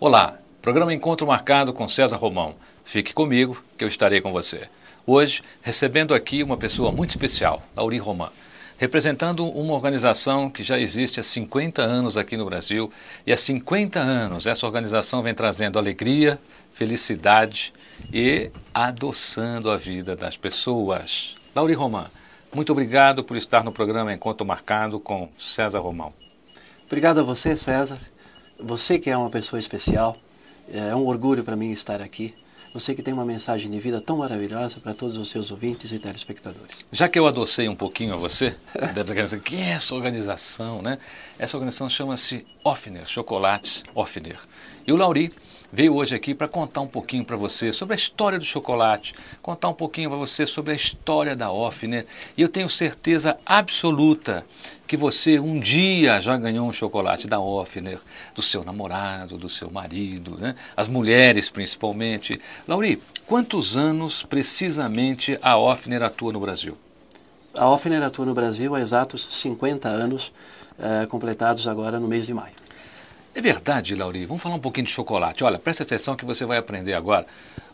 Olá, programa Encontro Marcado com César Romão. Fique comigo que eu estarei com você. Hoje, recebendo aqui uma pessoa muito especial, Lauri Romão, representando uma organização que já existe há 50 anos aqui no Brasil. E há 50 anos essa organização vem trazendo alegria, felicidade e adoçando a vida das pessoas. Lauri Romão, muito obrigado por estar no programa Encontro Marcado com César Romão. Obrigado a você, César. Você que é uma pessoa especial, é um orgulho para mim estar aqui. Você que tem uma mensagem de vida tão maravilhosa para todos os seus ouvintes e telespectadores. Já que eu adocei um pouquinho a você, você deve estar pensando, quem é essa organização, né? Essa organização chama-se Offner, Chocolates Offner. E o Lauri veio hoje aqui para contar um pouquinho para você sobre a história do chocolate, contar um pouquinho para você sobre a história da Offner. E eu tenho certeza absoluta que você um dia já ganhou um chocolate da Offner, do seu namorado, do seu marido, né? as mulheres principalmente. Lauri, quantos anos precisamente a Offner atua no Brasil? A Offner atua no Brasil há exatos 50 anos, eh, completados agora no mês de maio. É verdade, Lauri. Vamos falar um pouquinho de chocolate. Olha, presta atenção que você vai aprender agora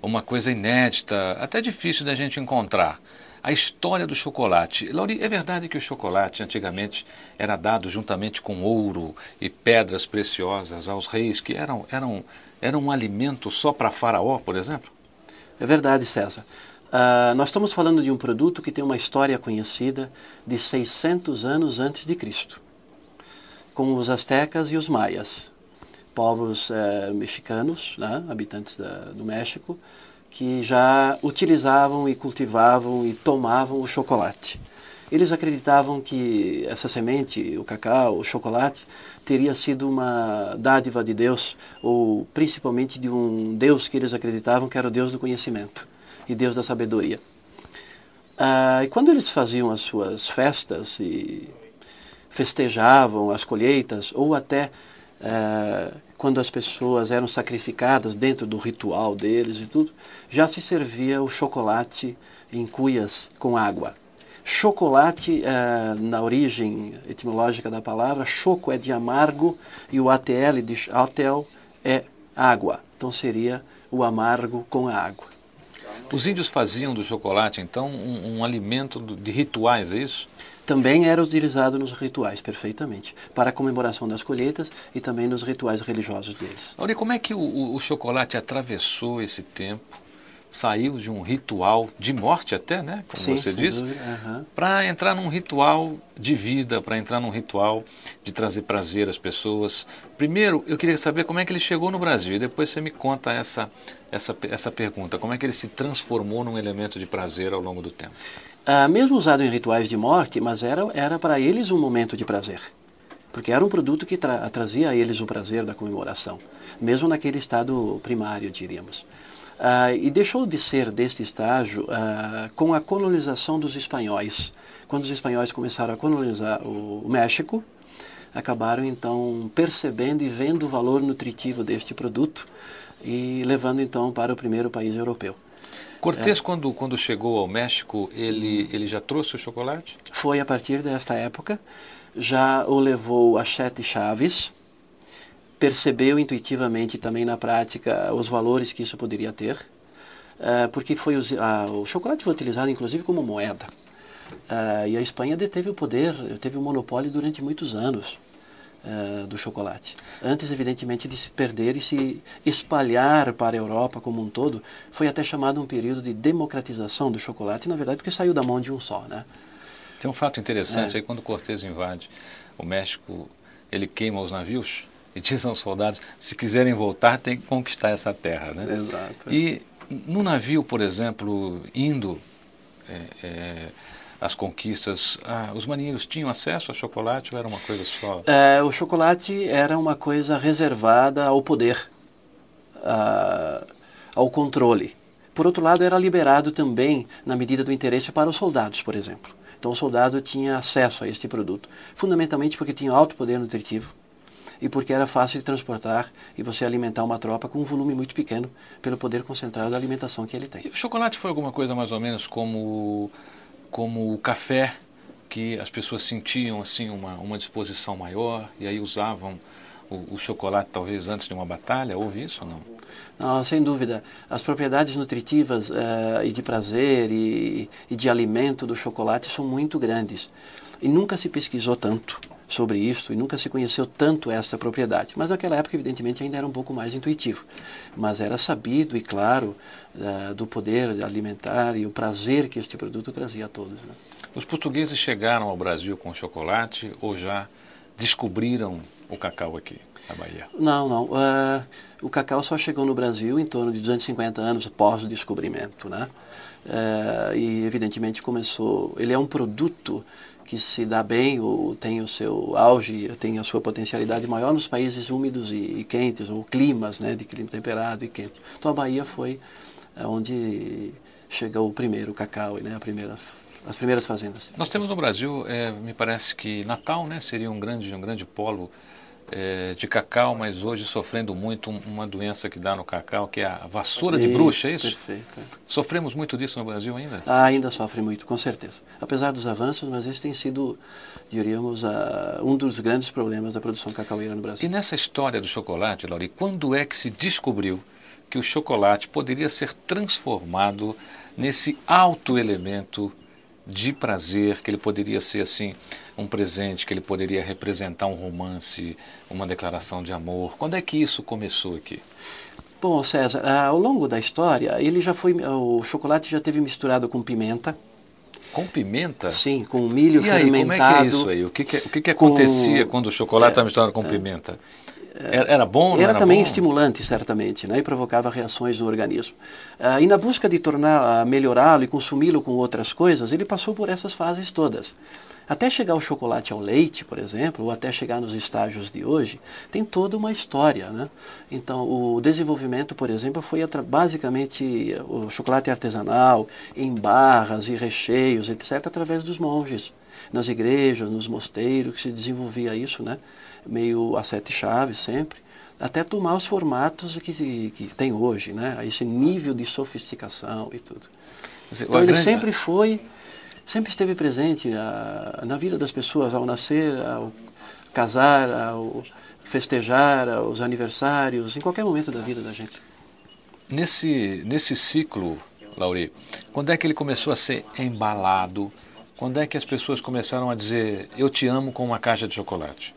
uma coisa inédita, até difícil da gente encontrar. A história do chocolate. Lauri, é verdade que o chocolate antigamente era dado juntamente com ouro e pedras preciosas aos reis, que eram, eram, eram um alimento só para faraó, por exemplo? É verdade, César. Uh, nós estamos falando de um produto que tem uma história conhecida de 600 anos antes de Cristo, com os astecas e os maias povos é, mexicanos, né, habitantes da, do México, que já utilizavam e cultivavam e tomavam o chocolate. Eles acreditavam que essa semente, o cacau, o chocolate, teria sido uma dádiva de Deus, ou principalmente de um Deus que eles acreditavam que era o Deus do conhecimento e Deus da sabedoria. Ah, e quando eles faziam as suas festas e festejavam as colheitas, ou até é, quando as pessoas eram sacrificadas dentro do ritual deles e tudo, já se servia o chocolate em cuias com água. Chocolate, é, na origem etimológica da palavra, choco é de amargo e o ATL de atel é água. Então seria o amargo com a água. Os índios faziam do chocolate, então, um, um alimento de rituais, é isso? Também era utilizado nos rituais, perfeitamente, para a comemoração das colheitas e também nos rituais religiosos deles. Olha, como é que o, o chocolate atravessou esse tempo, saiu de um ritual de morte até, né, como Sim, você disse, uhum. para entrar num ritual de vida, para entrar num ritual de trazer prazer às pessoas. Primeiro, eu queria saber como é que ele chegou no Brasil e depois você me conta essa, essa, essa pergunta, como é que ele se transformou num elemento de prazer ao longo do tempo. Ah, mesmo usado em rituais de morte, mas era, era para eles um momento de prazer. Porque era um produto que tra trazia a eles o prazer da comemoração, mesmo naquele estado primário, diríamos. Ah, e deixou de ser deste estágio ah, com a colonização dos espanhóis. Quando os espanhóis começaram a colonizar o, México, acabaram então percebendo e vendo o valor nutritivo deste produto e levando então para o primeiro país europeu. Cortés, é. quando, quando chegou ao México, ele, ele já trouxe o chocolate? Foi a partir desta época. Já o levou a Sete Chaves, percebeu intuitivamente também na prática os valores que isso poderia ter, uh, porque foi uh, o chocolate foi utilizado inclusive como moeda. Uh, e a Espanha deteve o poder, teve o monopólio durante muitos anos uh, do chocolate. Antes, evidentemente, de se perder e se espalhar para a Europa como um todo, foi até chamado um período de democratização do chocolate, na verdade, porque saiu da mão de um só, né? Tem um fato interessante é. aí quando Cortés invade o México, ele queima os navios e diz aos soldados, se quiserem voltar, tem que conquistar essa terra, né? Exato. E no navio, por exemplo, indo é, é, as conquistas, ah, os marinheiros tinham acesso a chocolate ou era uma coisa só? É, o chocolate era uma coisa reservada ao poder, a, ao controle. Por outro lado, era liberado também na medida do interesse para os soldados, por exemplo. Então o soldado tinha acesso a este produto, fundamentalmente porque tinha alto poder nutritivo e porque era fácil de transportar e você alimentar uma tropa com um volume muito pequeno pelo poder concentrado da alimentação que ele tem. E o chocolate foi alguma coisa mais ou menos como como o café, que as pessoas sentiam assim uma, uma disposição maior e aí usavam o, o chocolate talvez antes de uma batalha? Houve isso ou não? Não, sem dúvida. As propriedades nutritivas uh, e de prazer e, e de alimento do chocolate são muito grandes. E nunca se pesquisou tanto sobre isso e nunca se conheceu tanto essa propriedade. Mas naquela época, evidentemente, ainda era um pouco mais intuitivo. Mas era sabido e claro uh, do poder alimentar e o prazer que este produto trazia a todos. Né? Os portugueses chegaram ao Brasil com chocolate ou já descobriram o cacau aqui na Bahia? Não, não. Uh, o cacau só chegou no Brasil em torno de 250 anos após o descobrimento, né? Uh, e evidentemente começou. Ele é um produto que se dá bem ou tem o seu auge, tem a sua potencialidade maior nos países úmidos e, e quentes, ou climas, né, de clima temperado e quente. Então a Bahia foi eh, onde chegou o primeiro cacau, né, a primeira as primeiras fazendas. Nós temos no Brasil, é, me parece que Natal né, seria um grande, um grande polo é, de cacau, mas hoje sofrendo muito uma doença que dá no cacau, que é a vassoura de bruxa, é isso? Perfeito. Sofremos muito disso no Brasil ainda? Ah, ainda sofre muito, com certeza. Apesar dos avanços, mas esse tem sido, diríamos, a, um dos grandes problemas da produção cacaueira no Brasil. E nessa história do chocolate, Lauri, quando é que se descobriu que o chocolate poderia ser transformado nesse alto elemento de prazer, que ele poderia ser assim um presente, que ele poderia representar um romance, uma declaração de amor. Quando é que isso começou aqui? Bom, César, ao longo da história, ele já foi o chocolate já teve misturado com pimenta. Com pimenta? Sim, com milho e fermentado. E aí, como é que é isso aí? O que, que, o que, que acontecia com, quando o chocolate estava é, misturado com é, pimenta? Era bom? Era, era também bom? estimulante, certamente, né? e provocava reações no organismo. Uh, e na busca de tornar, uh, melhorá-lo e consumi-lo com outras coisas, ele passou por essas fases todas. Até chegar o chocolate ao leite, por exemplo, ou até chegar nos estágios de hoje, tem toda uma história. Né? Então, o desenvolvimento, por exemplo, foi basicamente o chocolate artesanal, em barras e recheios, etc., através dos monges. Nas igrejas, nos mosteiros, que se desenvolvia isso, né? meio a sete chaves sempre, até tomar os formatos que, que tem hoje, né? esse nível de sofisticação e tudo. Então ele sempre foi, sempre esteve presente a, na vida das pessoas, ao nascer, ao casar, ao festejar, aos aniversários, em qualquer momento da vida da gente. Nesse, nesse ciclo, Lauri, quando é que ele começou a ser embalado? Quando é que as pessoas começaram a dizer eu te amo com uma caixa de chocolate?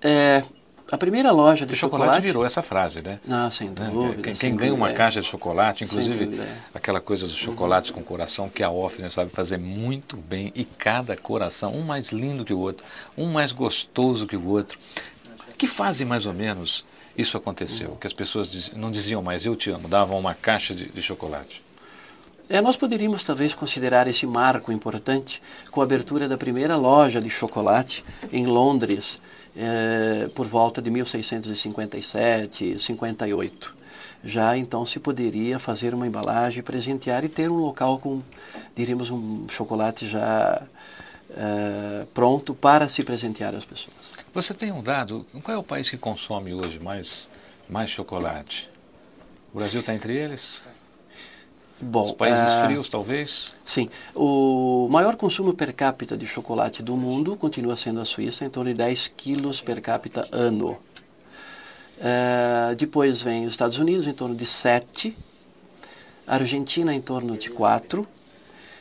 É, a primeira loja de o chocolate, chocolate virou essa frase, né? Não, sem né? dúvida. Quem, sem quem ganha uma caixa de chocolate, inclusive dúvida, é. aquela coisa dos chocolates uhum. com coração que a Offner sabe fazer muito bem e cada coração, um mais lindo que o outro, um mais gostoso que o outro. Que fase mais ou menos isso aconteceu? Uhum. Que as pessoas diz, não diziam mais eu te amo, davam uma caixa de, de chocolate. É, nós poderíamos talvez considerar esse marco importante com a abertura da primeira loja de chocolate em Londres, é, por volta de 1657, 58. Já então se poderia fazer uma embalagem, presentear e ter um local com, diríamos, um chocolate já é, pronto para se presentear às pessoas. Você tem um dado? Qual é o país que consome hoje mais, mais chocolate? O Brasil está entre eles? Bom, Os países uh, frios, talvez? Sim. O maior consumo per capita de chocolate do mundo continua sendo a Suíça, em torno de 10 quilos per capita ano. Uh, depois vem os Estados Unidos, em torno de 7. Argentina, em torno de 4.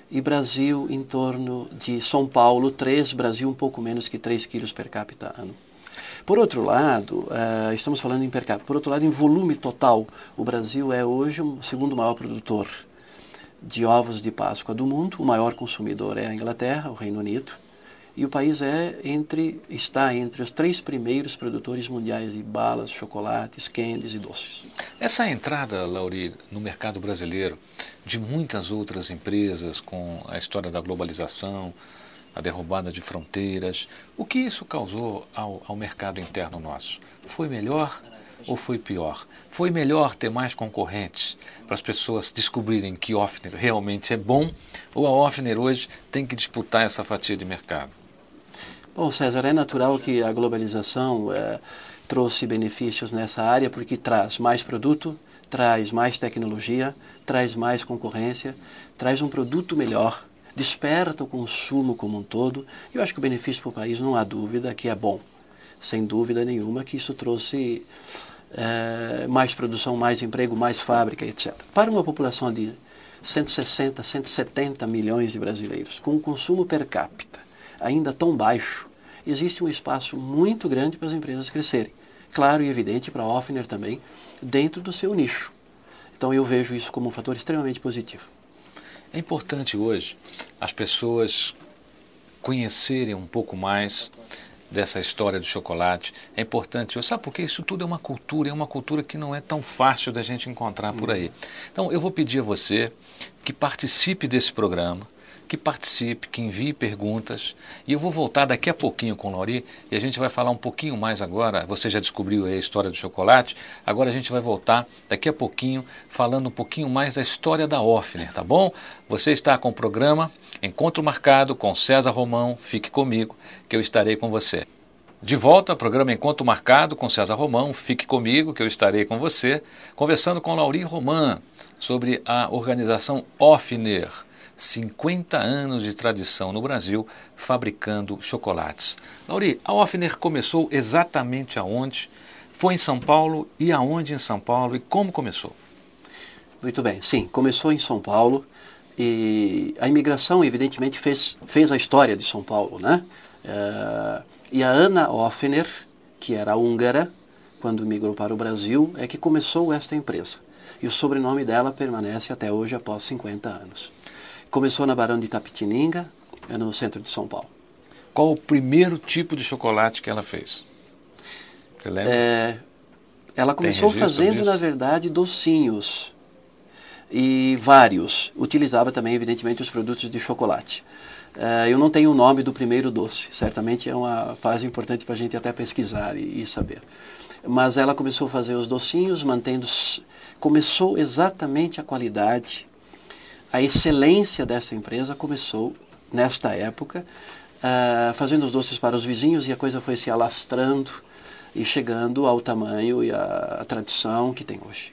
E Brasil, em torno de São Paulo, 3. Brasil, um pouco menos que 3 quilos per capita ano. Por outro lado, uh, estamos falando em per capita, por outro lado, em volume total, o Brasil é hoje o segundo maior produtor de ovos de Páscoa do mundo. O maior consumidor é a Inglaterra, o Reino Unido. E o país é entre, está entre os três primeiros produtores mundiais de balas, chocolates, candies e doces. Essa entrada, Lauri, no mercado brasileiro de muitas outras empresas com a história da globalização, a derrubada de fronteiras. O que isso causou ao, ao mercado interno nosso? Foi melhor ou foi pior? Foi melhor ter mais concorrentes para as pessoas descobrirem que Offner realmente é bom ou a Offner hoje tem que disputar essa fatia de mercado? Bom, César, é natural que a globalização é, trouxe benefícios nessa área porque traz mais produto, traz mais tecnologia, traz mais concorrência, traz um produto melhor desperta o consumo como um todo. Eu acho que o benefício para o país, não há dúvida, que é bom. sem dúvida nenhuma que isso trouxe é, mais produção, mais emprego, mais fábrica, etc. Para uma população de 160, 170 milhões de brasileiros, com um consumo per capita ainda tão baixo, existe um espaço muito grande para as empresas crescerem. Claro e evidente para a Offner também, dentro do seu nicho. Então eu vejo isso como um fator extremamente positivo. É importante hoje as pessoas conhecerem um pouco mais dessa história do chocolate. É importante, sabe por quê? Isso tudo é uma cultura, é uma cultura que não é tão fácil da gente encontrar por aí. Então eu vou pedir a você que participe desse programa, que participe, que envie perguntas. E eu vou voltar daqui a pouquinho com o Lauri e a gente vai falar um pouquinho mais agora. Você já descobriu a história do chocolate, agora a gente vai voltar daqui a pouquinho falando um pouquinho mais da história da Offner, tá bom? Você está com o programa Encontro Marcado com César Romão. Fique comigo que eu estarei com você. De volta ao programa Encontro Marcado com César Romão. Fique comigo que eu estarei com você, conversando com Lauri Roman sobre a organização Offner 50 anos de tradição no Brasil fabricando chocolates. Lauri, a Offner começou exatamente aonde? Foi em São Paulo e aonde em São Paulo e como começou? Muito bem, sim, começou em São Paulo e a imigração evidentemente fez, fez a história de São Paulo, né? Uh, e a Ana Offner, que era húngara, quando migrou para o Brasil, é que começou esta empresa. E o sobrenome dela permanece até hoje após 50 anos. Começou na Barão de Itapetininga, é no centro de São Paulo. Qual o primeiro tipo de chocolate que ela fez? Você lembra? É, ela começou fazendo, disso? na verdade, docinhos. E vários. Utilizava também, evidentemente, os produtos de chocolate. É, eu não tenho o nome do primeiro doce. Certamente é uma fase importante para a gente até pesquisar e, e saber. Mas ela começou a fazer os docinhos, mantendo. Começou exatamente a qualidade a excelência dessa empresa começou nesta época, uh, fazendo os doces para os vizinhos e a coisa foi se alastrando e chegando ao tamanho e à tradição que tem hoje.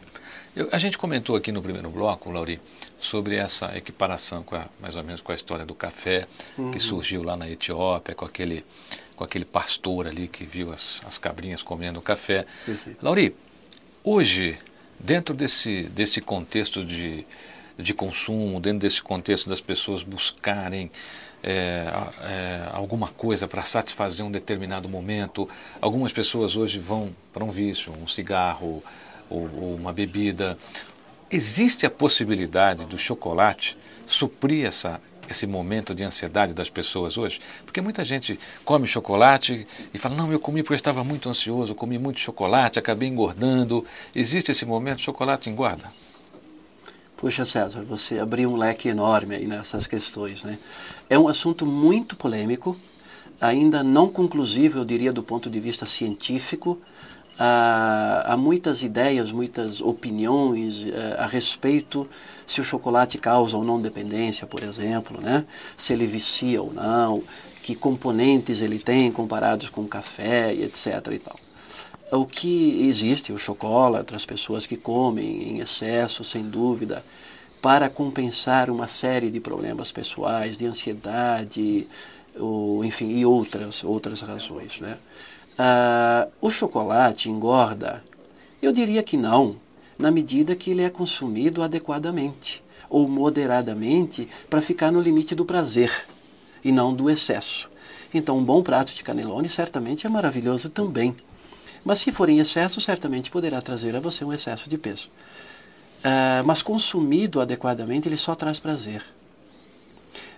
Eu, a gente comentou aqui no primeiro bloco, Lauri, sobre essa equiparação com a, mais ou menos com a história do café uhum. que surgiu lá na Etiópia, com aquele, com aquele pastor ali que viu as, as cabrinhas comendo café. Uhum. Lauri, hoje, dentro desse, desse contexto de, de consumo, dentro desse contexto das pessoas buscarem é, é, alguma coisa para satisfazer um determinado momento. Algumas pessoas hoje vão para um vício, um cigarro ou, ou uma bebida. Existe a possibilidade do chocolate suprir essa, esse momento de ansiedade das pessoas hoje? Porque muita gente come chocolate e fala: Não, eu comi porque eu estava muito ansioso, comi muito chocolate, acabei engordando. Existe esse momento? Chocolate engorda? Puxa, César, você abriu um leque enorme aí nessas questões. Né? É um assunto muito polêmico, ainda não conclusivo, eu diria, do ponto de vista científico. Há, há muitas ideias, muitas opiniões uh, a respeito se o chocolate causa ou não dependência, por exemplo, né? se ele vicia ou não, que componentes ele tem comparados com café e etc. E tal o que existe, o chocolate, as pessoas que comem em excesso, sem dúvida, para compensar uma série de problemas pessoais, de ansiedade, ou, enfim, e outras, outras razões. Né? Ah, o chocolate engorda? Eu diria que não, na medida que ele é consumido adequadamente ou moderadamente para ficar no limite do prazer e não do excesso. Então, um bom prato de canelone certamente é maravilhoso também. Mas se for em excesso, certamente poderá trazer a você um excesso de peso. Uh, mas consumido adequadamente, ele só traz prazer.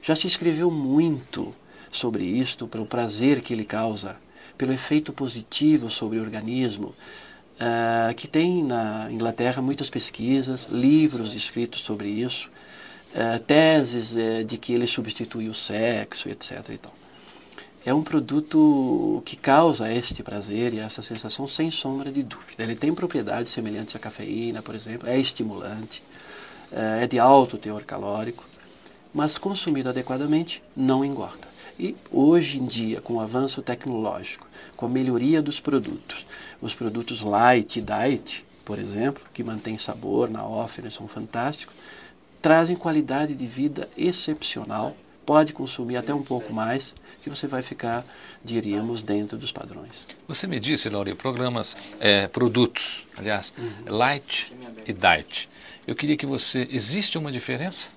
Já se escreveu muito sobre isto, pelo prazer que ele causa, pelo efeito positivo sobre o organismo, uh, que tem na Inglaterra muitas pesquisas, livros escritos sobre isso, uh, teses de que ele substitui o sexo, etc. E tal é um produto que causa este prazer e essa sensação sem sombra de dúvida. Ele tem propriedades semelhantes à cafeína, por exemplo, é estimulante, é de alto teor calórico, mas consumido adequadamente não engorda. E hoje em dia, com o avanço tecnológico, com a melhoria dos produtos, os produtos light e diet, por exemplo, que mantêm sabor na offering, são fantásticos, trazem qualidade de vida excepcional pode consumir até um pouco mais, que você vai ficar, diríamos, dentro dos padrões. Você me disse, Lauri, programas, é, produtos, aliás, uhum. light e diet. Eu queria que você. Existe uma diferença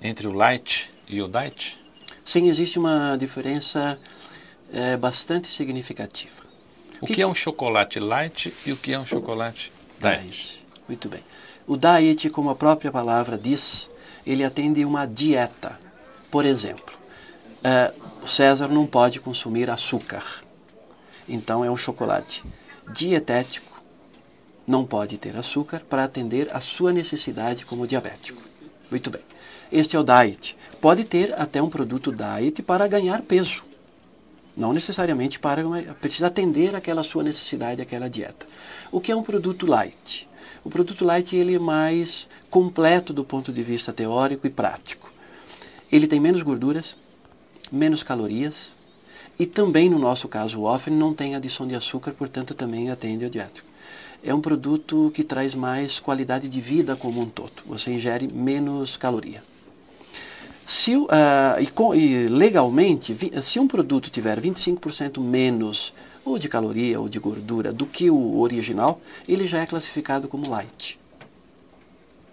entre o light e o diet? Sim, existe uma diferença é, bastante significativa. O que, que, é um chocolate light e o que é um chocolate diet? diet? Muito bem. O diet, como a própria palavra diz, ele atende uma dieta. Por exemplo, é, o César não pode consumir açúcar. Então é um chocolate dietético, não pode ter açúcar para atender a sua necessidade como diabético. Muito bem. Este é o diet. Pode ter até um produto diet para ganhar peso. Não necessariamente para precisa atender aquela sua necessidade, aquela dieta. O que é um produto light? O produto light ele é mais completo do ponto de vista teórico e prático. Ele tem menos gorduras, menos calorias e também, no nosso caso, o Offen não tem adição de açúcar, portanto também atende ao diético. É um produto que traz mais qualidade de vida como um todo. Você ingere menos caloria. Se, uh, e, com, e, legalmente, vi, se um produto tiver 25% menos ou de caloria ou de gordura do que o original, ele já é classificado como light.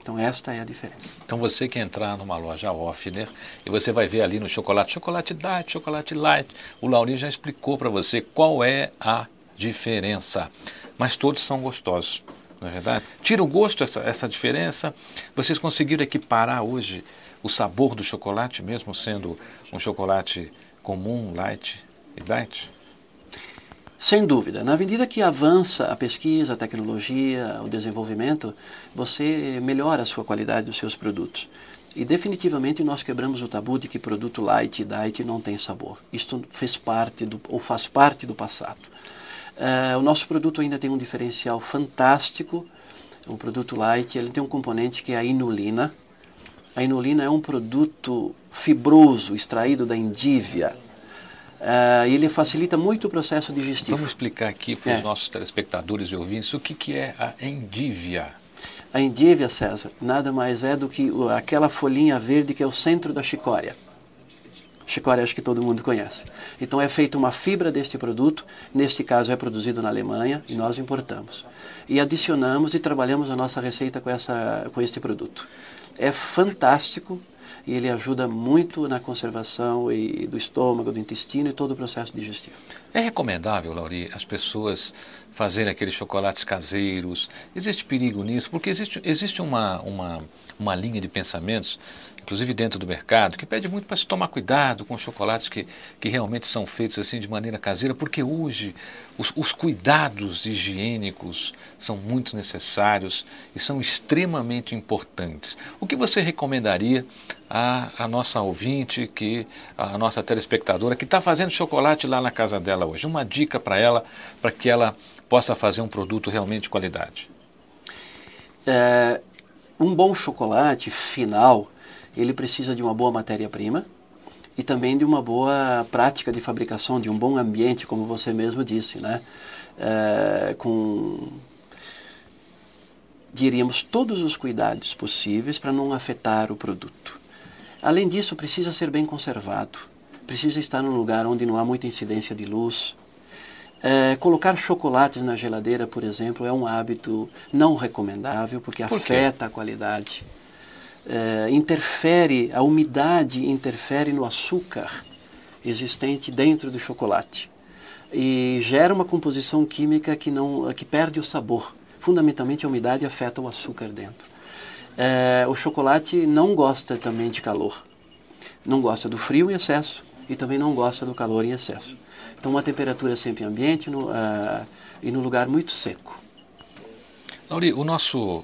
Então esta é a diferença. Então você que entrar numa loja Offner e você vai ver ali no chocolate, chocolate diet, chocolate light, o Lauri já explicou para você qual é a diferença. Mas todos são gostosos, não é verdade? Tira o gosto essa, essa diferença. Vocês conseguiram equiparar hoje o sabor do chocolate, mesmo sendo um chocolate comum, light e diet? Sem dúvida. Na medida que avança a pesquisa, a tecnologia, o desenvolvimento, você melhora a sua qualidade dos seus produtos. E definitivamente nós quebramos o tabu de que produto light e diet não tem sabor. Isto fez parte do, ou faz parte do passado. Uh, o nosso produto ainda tem um diferencial fantástico. O produto light ele tem um componente que é a inulina. A inulina é um produto fibroso extraído da endívia Uh, ele facilita muito o processo digestivo. Vamos explicar aqui para os é. nossos telespectadores e ouvintes o que, que é a endívia. A endívia, César, nada mais é do que aquela folhinha verde que é o centro da chicória. Chicória acho que todo mundo conhece. Então é feita uma fibra deste produto, neste caso é produzido na Alemanha e nós importamos. E adicionamos e trabalhamos a nossa receita com, essa, com este produto. É fantástico, e ele ajuda muito na conservação e, do estômago, do intestino e todo o processo digestivo. É recomendável, Lauri, as pessoas fazerem aqueles chocolates caseiros? Existe perigo nisso? Porque existe, existe uma, uma, uma linha de pensamentos inclusive dentro do mercado, que pede muito para se tomar cuidado com os chocolates que, que realmente são feitos assim de maneira caseira, porque hoje os, os cuidados higiênicos são muito necessários e são extremamente importantes. O que você recomendaria à, à nossa ouvinte, que a nossa telespectadora, que está fazendo chocolate lá na casa dela hoje? Uma dica para ela, para que ela possa fazer um produto realmente de qualidade. É, um bom chocolate final ele precisa de uma boa matéria-prima e também de uma boa prática de fabricação, de um bom ambiente, como você mesmo disse, né? É, com diríamos todos os cuidados possíveis para não afetar o produto. Além disso, precisa ser bem conservado, precisa estar num lugar onde não há muita incidência de luz. É, colocar chocolates na geladeira, por exemplo, é um hábito não recomendável porque por afeta a qualidade é, interfere, a umidade interfere no açúcar existente dentro do chocolate e gera uma composição química que, não, que perde o sabor. Fundamentalmente a umidade afeta o açúcar dentro. É, o chocolate não gosta também de calor. Não gosta do frio em excesso e também não gosta do calor em excesso. Então uma temperatura sempre ambiente no, uh, e no lugar muito seco. Lauri, o nosso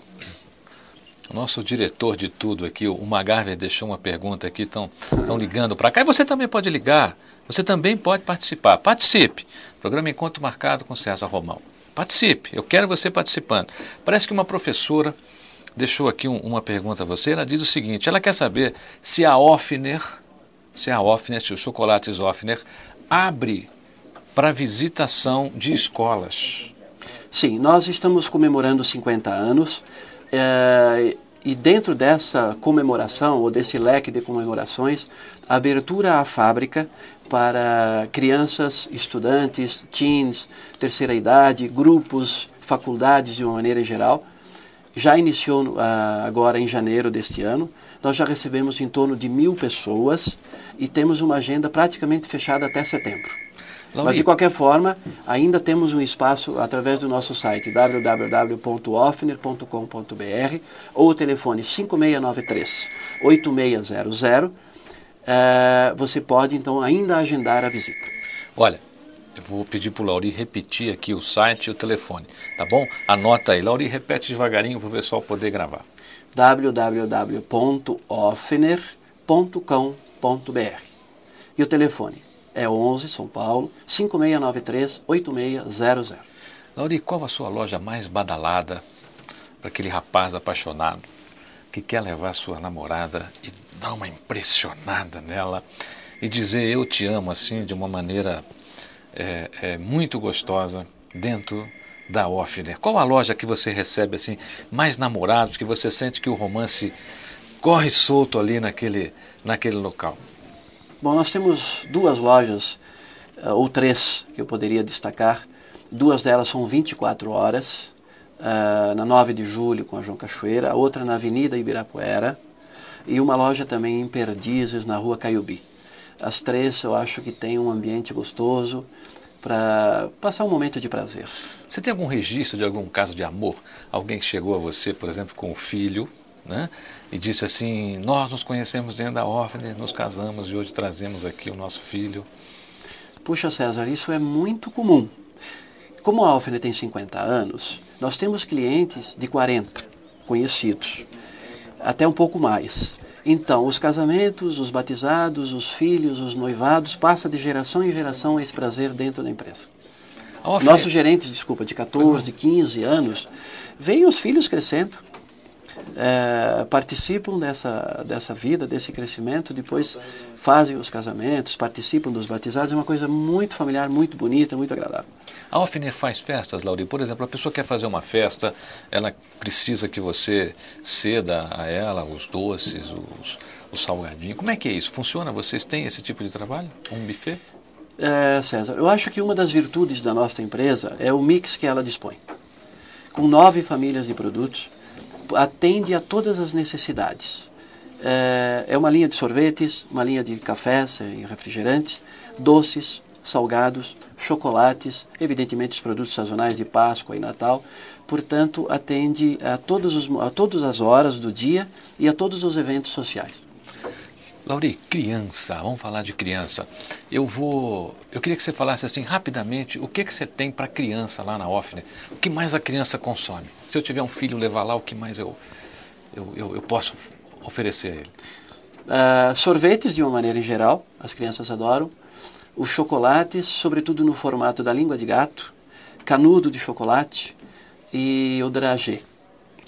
o nosso diretor de tudo aqui, o Magarver, deixou uma pergunta aqui, estão ligando para cá. E você também pode ligar, você também pode participar. Participe. Programa Encontro Marcado com César Romão. Participe, eu quero você participando. Parece que uma professora deixou aqui um, uma pergunta a você. Ela diz o seguinte: ela quer saber se a Offner, se a Offner, se os chocolates Offner, abre para visitação de escolas. Sim, nós estamos comemorando 50 anos. É, e dentro dessa comemoração, ou desse leque de comemorações, a abertura à fábrica para crianças, estudantes, teens, terceira idade, grupos, faculdades de uma maneira geral, já iniciou uh, agora em janeiro deste ano. Nós já recebemos em torno de mil pessoas e temos uma agenda praticamente fechada até setembro. Mas de qualquer forma, ainda temos um espaço através do nosso site www.offner.com.br ou o telefone 5693 8600. Uh, você pode então ainda agendar a visita. Olha, eu vou pedir para o Lauri repetir aqui o site e o telefone, tá bom? Anota aí. Lauri, repete devagarinho para o pessoal poder gravar. www.offner.com.br E o telefone é 11, São Paulo, 5693-8600. Lauri, qual a sua loja mais badalada para aquele rapaz apaixonado que quer levar sua namorada e dar uma impressionada nela e dizer eu te amo assim de uma maneira é, é, muito gostosa dentro da Offner? Qual a loja que você recebe assim mais namorados, que você sente que o romance corre solto ali naquele, naquele local? Bom, nós temos duas lojas, uh, ou três, que eu poderia destacar. Duas delas são 24 horas, uh, na 9 de julho com a João Cachoeira, a outra na Avenida Ibirapuera, e uma loja também em Perdizes, na Rua Caiubi. As três eu acho que tem um ambiente gostoso para passar um momento de prazer. Você tem algum registro de algum caso de amor? Alguém que chegou a você, por exemplo, com o filho, né? e disse assim: Nós nos conhecemos dentro da Offner, nos casamos e hoje trazemos aqui o nosso filho. Puxa, César, isso é muito comum. Como a Offner tem 50 anos, nós temos clientes de 40, conhecidos, até um pouco mais. Então, os casamentos, os batizados, os filhos, os noivados, passa de geração em geração esse prazer dentro da empresa. Nossos gerentes, desculpa, de 14, 15 anos, veem os filhos crescendo é, participam dessa, dessa vida, desse crescimento, depois fazem os casamentos, participam dos batizados, é uma coisa muito familiar, muito bonita, muito agradável. A Alfiner faz festas, Lauri. Por exemplo, a pessoa quer fazer uma festa, ela precisa que você ceda a ela os doces, os, os salgadinhos. Como é que é isso? Funciona? Vocês têm esse tipo de trabalho? Um buffet? É, César, eu acho que uma das virtudes da nossa empresa é o mix que ela dispõe. Com nove famílias de produtos, atende a todas as necessidades. É, é uma linha de sorvetes, uma linha de cafés e refrigerantes, doces, salgados, chocolates, evidentemente os produtos sazonais de Páscoa e Natal. Portanto, atende a, todos os, a todas as horas do dia e a todos os eventos sociais. Lauri, criança, vamos falar de criança. Eu vou, eu queria que você falasse assim rapidamente o que que você tem para criança lá na Offner. O que mais a criança consome? Se eu tiver um filho levar lá, o que mais eu eu, eu, eu posso oferecer a ele? Uh, sorvetes de uma maneira geral, as crianças adoram. Os chocolates, sobretudo no formato da língua de gato, canudo de chocolate e o dragê.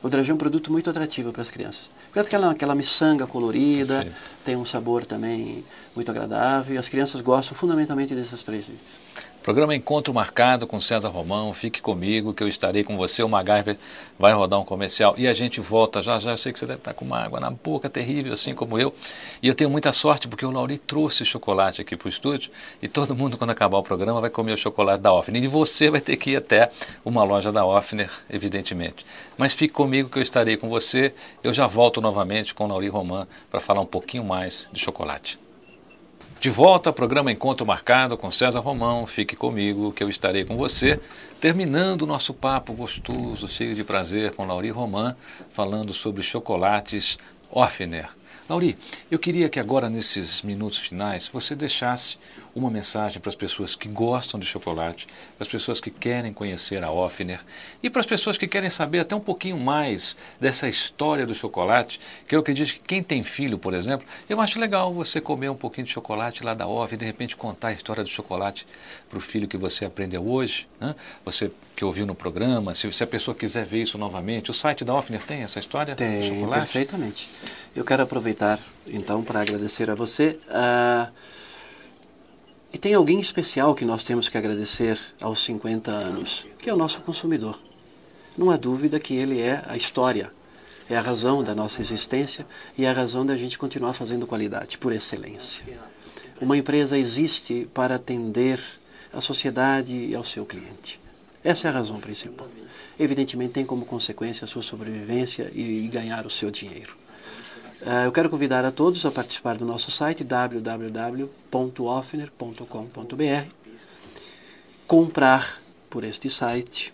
O dragê é um produto muito atrativo para as crianças. Porque aquela, aquela miçanga colorida, Sim. tem um sabor também muito agradável e as crianças gostam fundamentalmente desses três itens. Programa Encontro Marcado com César Romão. Fique comigo que eu estarei com você. O MacGyver vai rodar um comercial e a gente volta já já. Eu sei que você deve estar com uma água na boca terrível, assim como eu. E eu tenho muita sorte porque o Lauri trouxe chocolate aqui para o estúdio e todo mundo, quando acabar o programa, vai comer o chocolate da Offner. E você vai ter que ir até uma loja da Offner, evidentemente. Mas fique comigo que eu estarei com você. Eu já volto novamente com o Lauri Romão para falar um pouquinho mais de chocolate. De volta ao programa Encontro Marcado com César Romão. Fique comigo que eu estarei com você, terminando o nosso papo gostoso, cheio de prazer com Lauri Román, falando sobre chocolates Offner. Lauri, eu queria que agora, nesses minutos finais, você deixasse uma mensagem para as pessoas que gostam de chocolate, para as pessoas que querem conhecer a Offner e para as pessoas que querem saber até um pouquinho mais dessa história do chocolate, que eu acredito que quem tem filho, por exemplo, eu acho legal você comer um pouquinho de chocolate lá da Offner e de repente contar a história do chocolate para o filho que você aprendeu hoje, né? você que ouviu no programa, se, se, a pessoa quiser ver isso novamente, o site da Offner tem essa história tem, do chocolate? perfeitamente. Eu quero aproveitar então para agradecer a você. Uh, e tem alguém especial que nós temos que agradecer aos 50 anos, que é o nosso consumidor. Não há dúvida que ele é a história É a razão da nossa existência e é a razão da gente continuar fazendo qualidade, por excelência. Uma empresa existe para atender a sociedade e ao seu cliente. Essa é a razão principal. Evidentemente, tem como consequência a sua sobrevivência e, ganhar o seu dinheiro. Uh, eu quero convidar a todos a participar do nosso site www.offner.com.br, comprar por este site,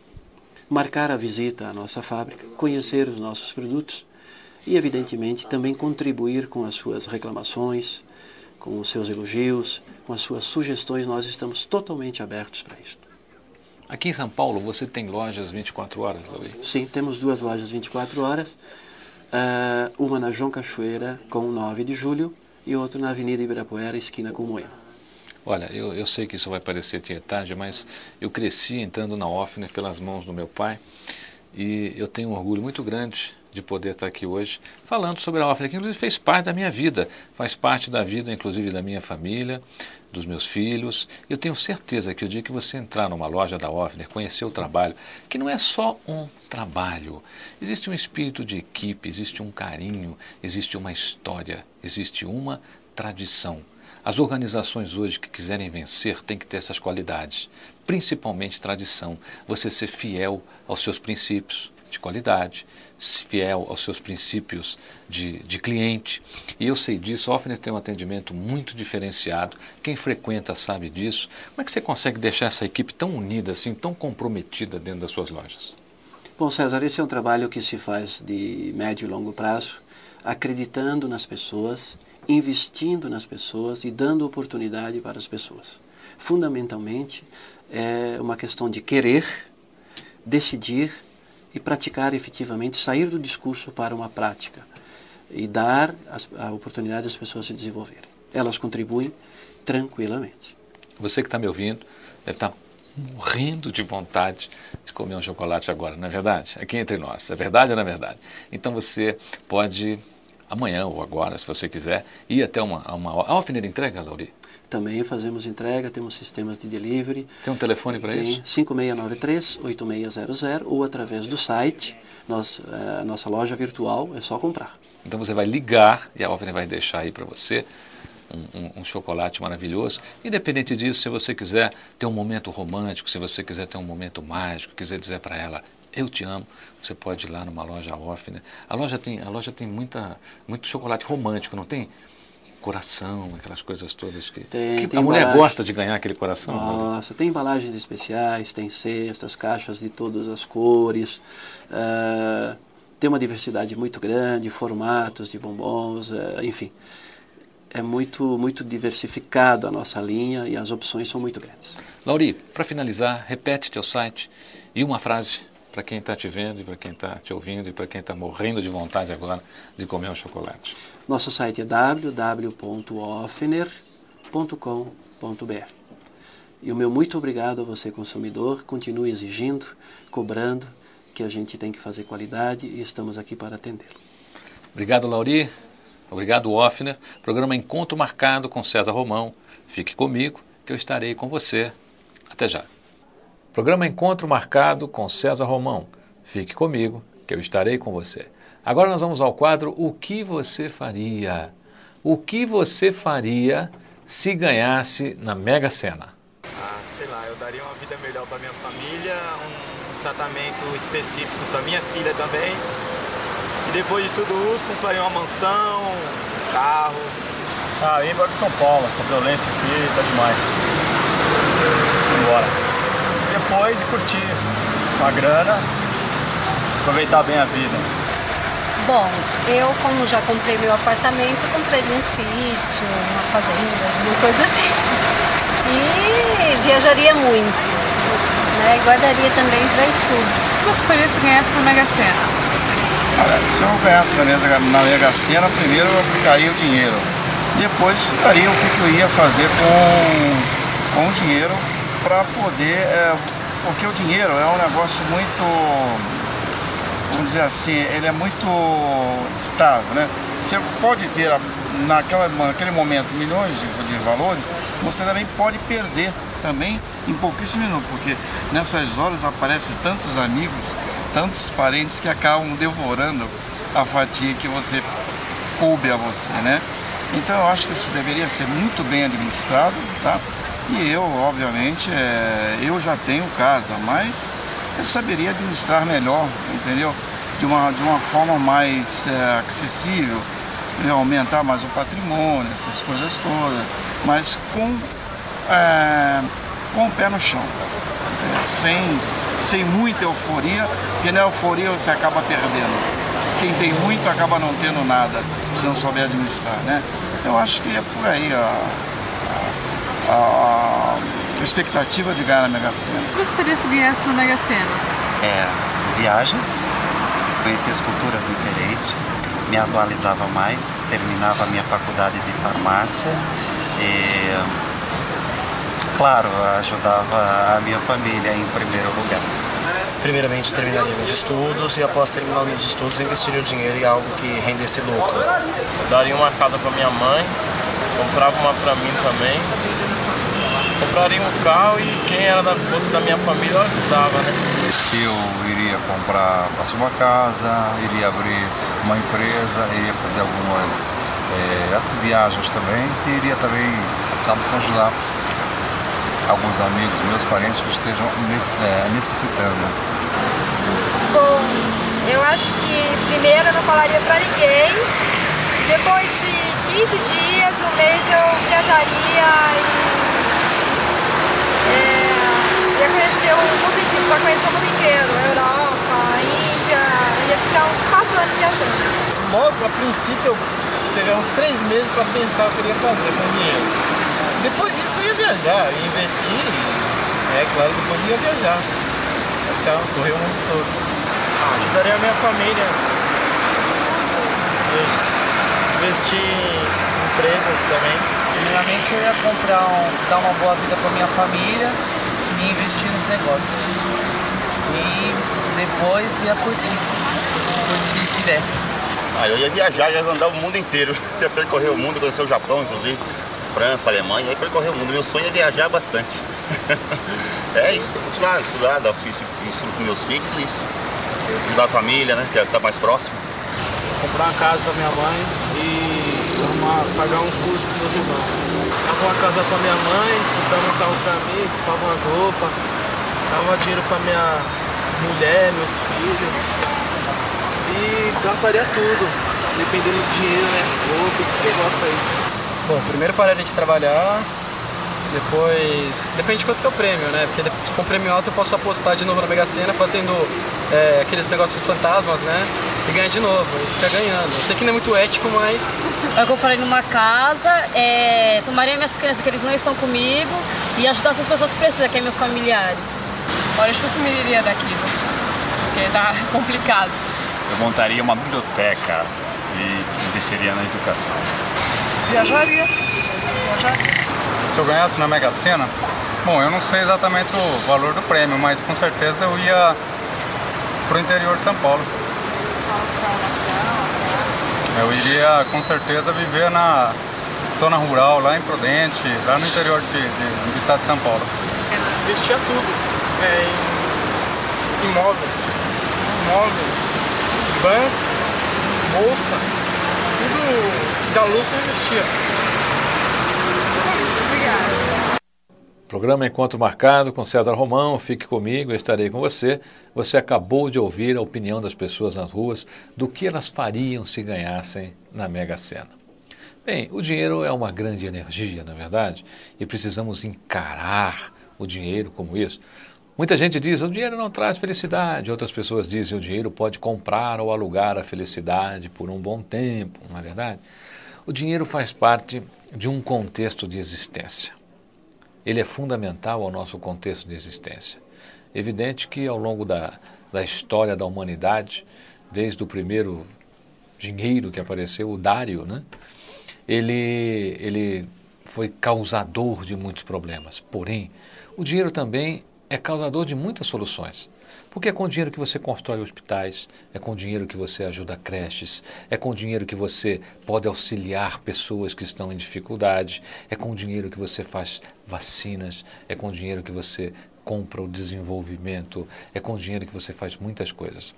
marcar a visita à nossa fábrica, conhecer os nossos produtos e, evidentemente, também contribuir com as suas reclamações, com os seus elogios, com as suas sugestões. Nós estamos totalmente abertos para isso. Aqui em São Paulo, você tem lojas 24 horas, Luiz? Sim, temos duas lojas 24 horas. Uh, uma na João Cachoeira, com 9 de julho, e outra na Avenida Ibirapuera, esquina com Moema. Olha, eu, eu sei que isso vai parecer tietagem, mas eu cresci entrando na Offner pelas mãos do meu pai e eu tenho um orgulho muito grande de poder estar aqui hoje falando sobre a Offner, que inclusive fez parte da minha vida, faz parte da vida, inclusive, da minha família, dos meus filhos. Eu tenho certeza que o dia que você entrar numa loja da Offner, conhecer o trabalho, que não é só um trabalho, existe um espírito de equipe, existe um carinho, existe uma história, existe uma tradição. As organizações hoje que quiserem vencer têm que ter essas qualidades, principalmente tradição, você ser fiel aos seus princípios, de qualidade, fiel aos seus princípios de, de cliente. E eu sei disso, a Offner tem um atendimento muito diferenciado. Quem frequenta sabe disso. Como é que você consegue deixar essa equipe tão unida, assim, tão comprometida dentro das suas lojas? Bom, César, esse é um trabalho que se faz de médio e longo prazo, acreditando nas pessoas, investindo nas pessoas e dando oportunidade para as pessoas. Fundamentalmente, é uma questão de querer, decidir e praticar efetivamente, sair do discurso para uma prática e dar a oportunidade às pessoas se desenvolverem. Elas contribuem tranquilamente. Você que está me ouvindo deve estar tá morrendo de vontade de comer um chocolate agora, não é verdade? Aqui entre nós, é verdade ou não é verdade? Então você pode amanhã ou agora, se você quiser, ir até uma, uma a Alfiner entrega, Lauri? Também fazemos entrega, temos sistemas de delivery. Tem um telefone para isso? 5693-8600 ou através do site, nós, a eh, nossa loja virtual, é só comprar. Então você vai ligar e a Alvene vai deixar aí para você um, um, um, chocolate maravilhoso. Independente disso, se você quiser ter um momento romântico, se você quiser ter um momento mágico, quiser dizer para ela, eu te amo, você pode ir lá numa loja off. Né? A loja tem, a loja tem muita, muito chocolate romântico, não tem? Coração, aquelas coisas todas que, tem, que tem a mulher gosta de ganhar aquele coração. Nossa, tem embalagens especiais, tem cestas, caixas de todas as cores, uh, tem uma diversidade muito grande, formatos de bombons, uh, enfim. É muito, muito diversificado a nossa linha e as opções são muito grandes. Lauri, para finalizar, repete teu site e uma frase para quem está te vendo e para quem está te ouvindo e para quem está morrendo de vontade agora de comer um chocolate. Nosso site é www.offner.com.br. E o meu muito obrigado a você, consumidor. Continue exigindo, cobrando, que a gente tem que fazer qualidade e estamos aqui para atendê-lo. Obrigado, Lauri. Obrigado, Offner. Programa Encontro Marcado com César Romão. Fique comigo, que eu estarei com você. Até já. Programa Encontro Marcado com César Romão. Fique comigo, que eu estarei com você. Agora nós vamos ao quadro O que você faria? O que você faria se ganhasse na Mega Sena? Ah, sei lá, eu daria uma vida melhor para minha família, um tratamento específico para minha filha também. E depois de tudo isso, compraria uma mansão, um carro. Ah, ir embora de São Paulo, essa violência aqui tá demais. Embora. Depois curtir uma grana, aproveitar bem a vida. Bom, eu como já comprei meu apartamento, compraria um sítio, uma fazenda, uma coisa assim. E viajaria muito. Né? Guardaria também para estudos. O que você faria se ganhasse na Mega Sena? Olha, se eu ganhasse na Mega Sena, primeiro eu aplicaria o dinheiro. Depois estudaria o que, que eu ia fazer com, com o dinheiro para poder. É, porque o dinheiro é um negócio muito vamos dizer assim, ele é muito estável, né? Você pode ter naquela, naquele momento milhões de, de valores, você também pode perder também em pouquíssimos minutos, porque nessas horas aparecem tantos amigos, tantos parentes que acabam devorando a fatia que você coube a você, né? Então eu acho que isso deveria ser muito bem administrado, tá? E eu, obviamente, é, eu já tenho casa, mas eu saberia administrar melhor, entendeu? De uma, de uma forma mais é, acessível, né? aumentar mais o patrimônio, essas coisas todas, mas com, é, com o pé no chão, tá? sem, sem muita euforia, porque na euforia você acaba perdendo quem tem muito acaba não tendo nada, se não souber administrar, né? Eu acho que é por aí a, a, expectativa de ganhar na Mega Sena. O que você faria se ganhasse na Mega Sena? É, viagens, conhecer as culturas diferentes, me atualizava mais, terminava a minha faculdade de farmácia e, claro, ajudava a minha família em primeiro lugar. Primeiramente terminaria meus estudos e após terminar meus estudos investiria o dinheiro em algo que rendesse lucro. Daria uma casa para minha mãe, comprava uma para mim também. Compraria um carro e quem era da força da minha família eu ajudava, né? Eu iria comprar para uma casa, iria abrir uma empresa, iria fazer algumas é, viagens também e iria também se ajudar alguns amigos, meus parentes que estejam é, necessitando. Bom, eu acho que primeiro eu não falaria para ninguém, depois de 15 dias, um mês eu viajaria e é, ia conhecer o mundo para conhecer o mundo inteiro, a Europa, a Índia, ia ficar uns 4 anos viajando. Logo, a princípio, eu teria uns 3 meses para pensar o que eu queria fazer com o dinheiro. Depois disso eu ia viajar, ia investir, é claro, depois ia viajar. Essa correr o mundo todo. Ah, ajudaria a minha família. Investir em empresas também. Primeiramente eu ia comprar um, dar uma boa vida para minha família e investir nos negócios. E depois ia curtir. Curtir direto. Ah, eu ia viajar, ia andar o mundo inteiro. Ia percorrer o mundo, conhecer o Japão, inclusive. França, Alemanha, aí percorrer o mundo. Meu sonho é viajar bastante. é isso, continuar, estudar, dar ensino para meus filhos, isso. Ajudar a família, né? Que é tá mais próximo. Comprar uma casa para minha mãe e pagar uns cursos para meus irmãos. Dava uma casa para minha mãe, comprava um carro para mim, comprava umas roupas, dava dinheiro para minha mulher, meus filhos. E gastaria tudo, dependendo do dinheiro, né? Roupa, esse negócio aí. Bom, primeiro pararia de trabalhar, depois. Depende de quanto que é o prêmio, né? Porque se for um prêmio alto eu posso apostar de novo na Mega Sena fazendo é, aqueles negócios fantasmas, né? E ganhar de novo, e ficar ganhando. Eu sei que não é muito ético, mas. Eu compraria numa casa, é, tomaria minhas crianças que eles não estão comigo e ajudar essas pessoas que precisam, que é meus familiares. Olha, acho que eu sumiria daqui, porque tá complicado. Eu montaria uma biblioteca e investiria na educação. Viajaria. Viajaria. Se eu ganhasse na Mega Sena, bom, eu não sei exatamente o valor do prêmio, mas com certeza eu ia pro interior de São Paulo. Eu iria com certeza viver na zona rural, lá em Prudente, lá no interior de, de, do estado de São Paulo. Investia tudo é, em imóveis, imóveis, banco, bolsa, tudo da luz não existia. Programa Encontro Marcado com César Romão. Fique comigo, eu estarei com você. Você acabou de ouvir a opinião das pessoas nas ruas do que elas fariam se ganhassem na Mega Sena. Bem, o dinheiro é uma grande energia, na é verdade, e precisamos encarar o dinheiro como isso. Muita gente diz o dinheiro não traz felicidade, outras pessoas dizem o dinheiro pode comprar ou alugar a felicidade por um bom tempo, não é verdade? O dinheiro faz parte de um contexto de existência. Ele é fundamental ao nosso contexto de existência. Evidente que ao longo da, da história da humanidade, desde o primeiro dinheiro que apareceu, o Dário, né? ele, ele foi causador de muitos problemas. Porém, o dinheiro também é causador de muitas soluções. Porque é com dinheiro que você constrói hospitais, é com dinheiro que você ajuda creches, é com dinheiro que você pode auxiliar pessoas que estão em dificuldade, é com dinheiro que você faz vacinas, é com dinheiro que você compra o desenvolvimento, é com dinheiro que você faz muitas coisas.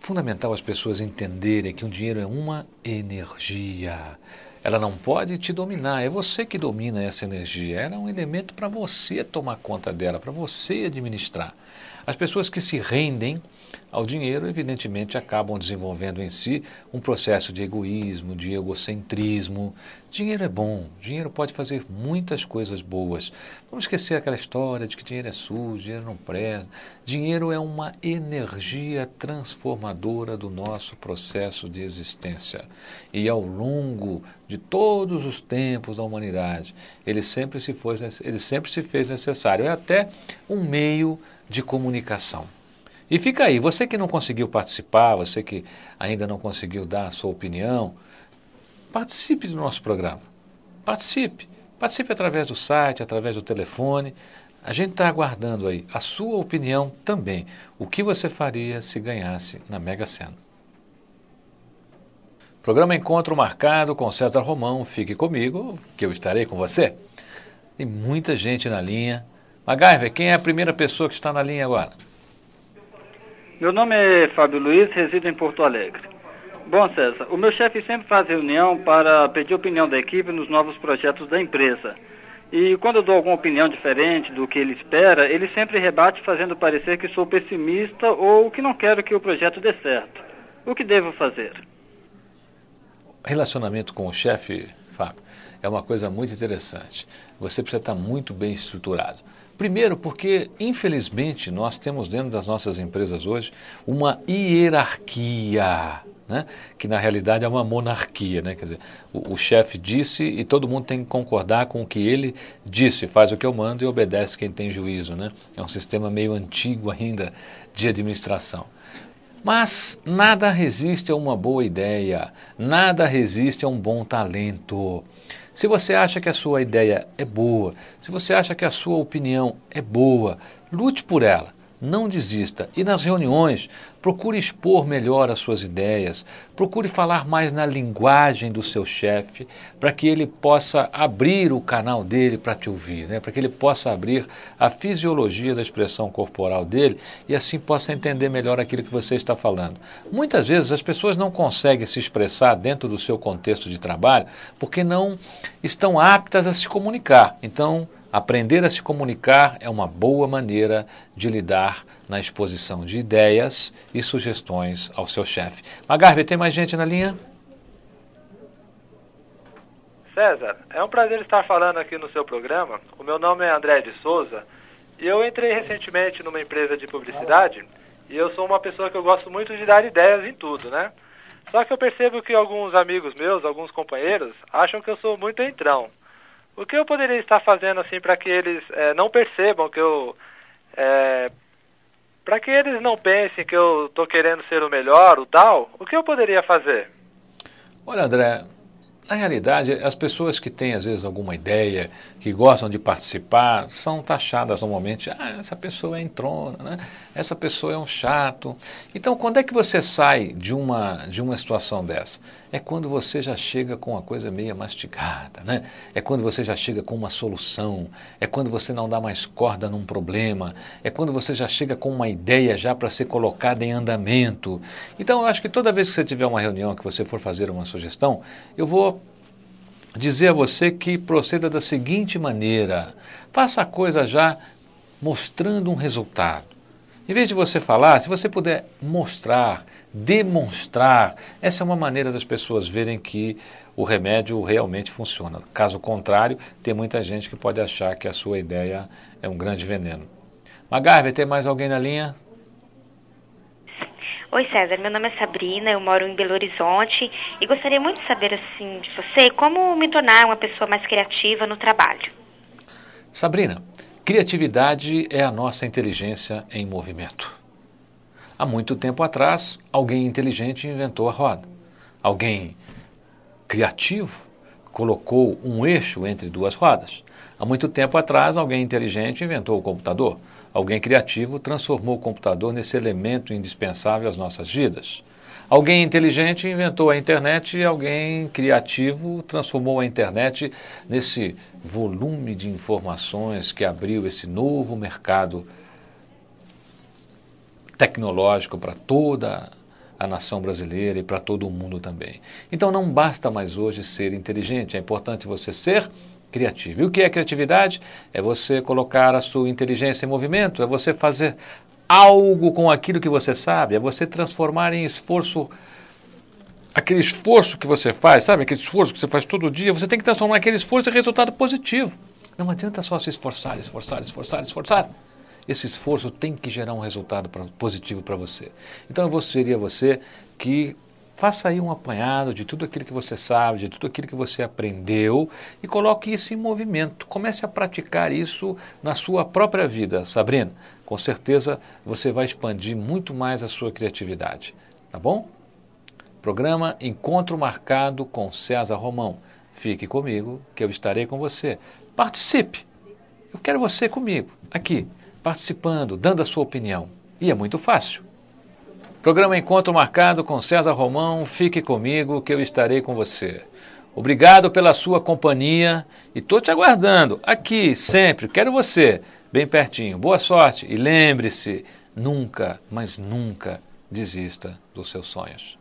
fundamental as pessoas entenderem que o dinheiro é uma energia. Ela não pode te dominar, é você que domina essa energia. Ela é um elemento para você tomar conta dela, para você administrar. As pessoas que se rendem ao dinheiro, evidentemente, acabam desenvolvendo em si um processo de egoísmo, de egocentrismo. Dinheiro é bom, dinheiro pode fazer muitas coisas boas. Vamos esquecer aquela história de que dinheiro é sujo, dinheiro não presta. Dinheiro é uma energia transformadora do nosso processo de existência. E ao longo de todos os tempos da humanidade, ele sempre se, foi, ele sempre se fez necessário. É até um meio de comunicação. E fica aí, você que não conseguiu participar, você que ainda não conseguiu dar a sua opinião, participe do nosso programa. Participe. Participe através do site, através do telefone. A gente está aguardando aí a sua opinião também. O que você faria se ganhasse na Mega Sena? Programa Encontro Marcado com César Romão. Fique comigo, que eu estarei com você. Tem muita gente na linha. MacGyver, quem é a primeira pessoa que está na linha agora? Meu nome é Fábio Luiz, resido em Porto Alegre. Bom, César, o meu chefe sempre faz reunião para pedir opinião da equipe nos novos projetos da empresa. E quando eu dou alguma opinião diferente do que ele espera, ele sempre rebate fazendo parecer que sou pessimista ou que não quero que o projeto dê certo. O que devo fazer? Relacionamento com o chefe, Fábio, é uma coisa muito interessante. Você precisa estar muito bem estruturado. Primeiro, porque, infelizmente, nós temos dentro das nossas empresas hoje uma hierarquia, né? que na realidade é uma monarquia. Né? Quer dizer, o, o chefe disse e todo mundo tem que concordar com o que ele disse, faz o que eu mando e obedece quem tem juízo. Né? É um sistema meio antigo ainda de administração. Mas nada resiste a uma boa ideia, nada resiste a um bom talento. Se você acha que a sua ideia é boa, se você acha que a sua opinião é boa, lute por ela. Não desista. E nas reuniões, procure expor melhor as suas ideias, procure falar mais na linguagem do seu chefe, para que ele possa abrir o canal dele para te ouvir, né? para que ele possa abrir a fisiologia da expressão corporal dele e assim possa entender melhor aquilo que você está falando. Muitas vezes as pessoas não conseguem se expressar dentro do seu contexto de trabalho porque não estão aptas a se comunicar. Então, Aprender a se comunicar é uma boa maneira de lidar na exposição de ideias e sugestões ao seu chefe. Magarve, tem mais gente na linha? César, é um prazer estar falando aqui no seu programa. O meu nome é André de Souza e eu entrei recentemente numa empresa de publicidade e eu sou uma pessoa que eu gosto muito de dar ideias em tudo, né? Só que eu percebo que alguns amigos meus, alguns companheiros, acham que eu sou muito entrão. O que eu poderia estar fazendo assim para que eles é, não percebam que eu é, para que eles não pensem que eu estou querendo ser o melhor, o tal, o que eu poderia fazer? Olha, André, na realidade, as pessoas que têm, às vezes, alguma ideia, que gostam de participar, são taxadas normalmente. Ah, essa pessoa é entrona, né? essa pessoa é um chato. Então, quando é que você sai de uma, de uma situação dessa? É quando você já chega com uma coisa meio mastigada, né? é quando você já chega com uma solução, é quando você não dá mais corda num problema, é quando você já chega com uma ideia já para ser colocada em andamento. Então, eu acho que toda vez que você tiver uma reunião, que você for fazer uma sugestão, eu vou dizer a você que proceda da seguinte maneira: faça a coisa já mostrando um resultado. Em vez de você falar, se você puder mostrar, demonstrar, essa é uma maneira das pessoas verem que o remédio realmente funciona. Caso contrário, tem muita gente que pode achar que a sua ideia é um grande veneno. Magarve, tem mais alguém na linha? Oi César, meu nome é Sabrina, eu moro em Belo Horizonte e gostaria muito de saber assim de você como me tornar uma pessoa mais criativa no trabalho. Sabrina, criatividade é a nossa inteligência em movimento. Há muito tempo atrás, alguém inteligente inventou a roda. Alguém criativo colocou um eixo entre duas rodas. Há muito tempo atrás, alguém inteligente inventou o computador. Alguém criativo transformou o computador nesse elemento indispensável às nossas vidas. Alguém inteligente inventou a internet e alguém criativo transformou a internet nesse volume de informações que abriu esse novo mercado tecnológico para toda a nação brasileira e para todo o mundo também. Então não basta mais hoje ser inteligente, é importante você ser criativo. E o que é criatividade? É você colocar a sua inteligência em movimento, é você fazer algo com aquilo que você sabe, é você transformar em esforço aquele esforço que você faz, sabe? Aquele esforço que você faz todo dia, você tem que transformar aquele esforço em resultado positivo. Não adianta só se esforçar, esforçar, esforçar, esforçar. Esse esforço tem que gerar um resultado positivo para você. Então eu seria você que faça aí um apanhado de tudo aquilo que você sabe, de tudo aquilo que você aprendeu e coloque isso em movimento. Comece a praticar isso na sua própria vida, Sabrina. Com certeza você vai expandir muito mais a sua criatividade, tá bom? Programa Encontro Marcado com César Romão. Fique comigo, que eu estarei com você. Participe! Eu quero você comigo, aqui, participando, dando a sua opinião. E é muito fácil. Programa Encontro Marcado com César Romão. Fique comigo, que eu estarei com você. Obrigado pela sua companhia e estou te aguardando aqui, sempre. Quero você, bem pertinho. Boa sorte e lembre-se: nunca, mas nunca desista dos seus sonhos.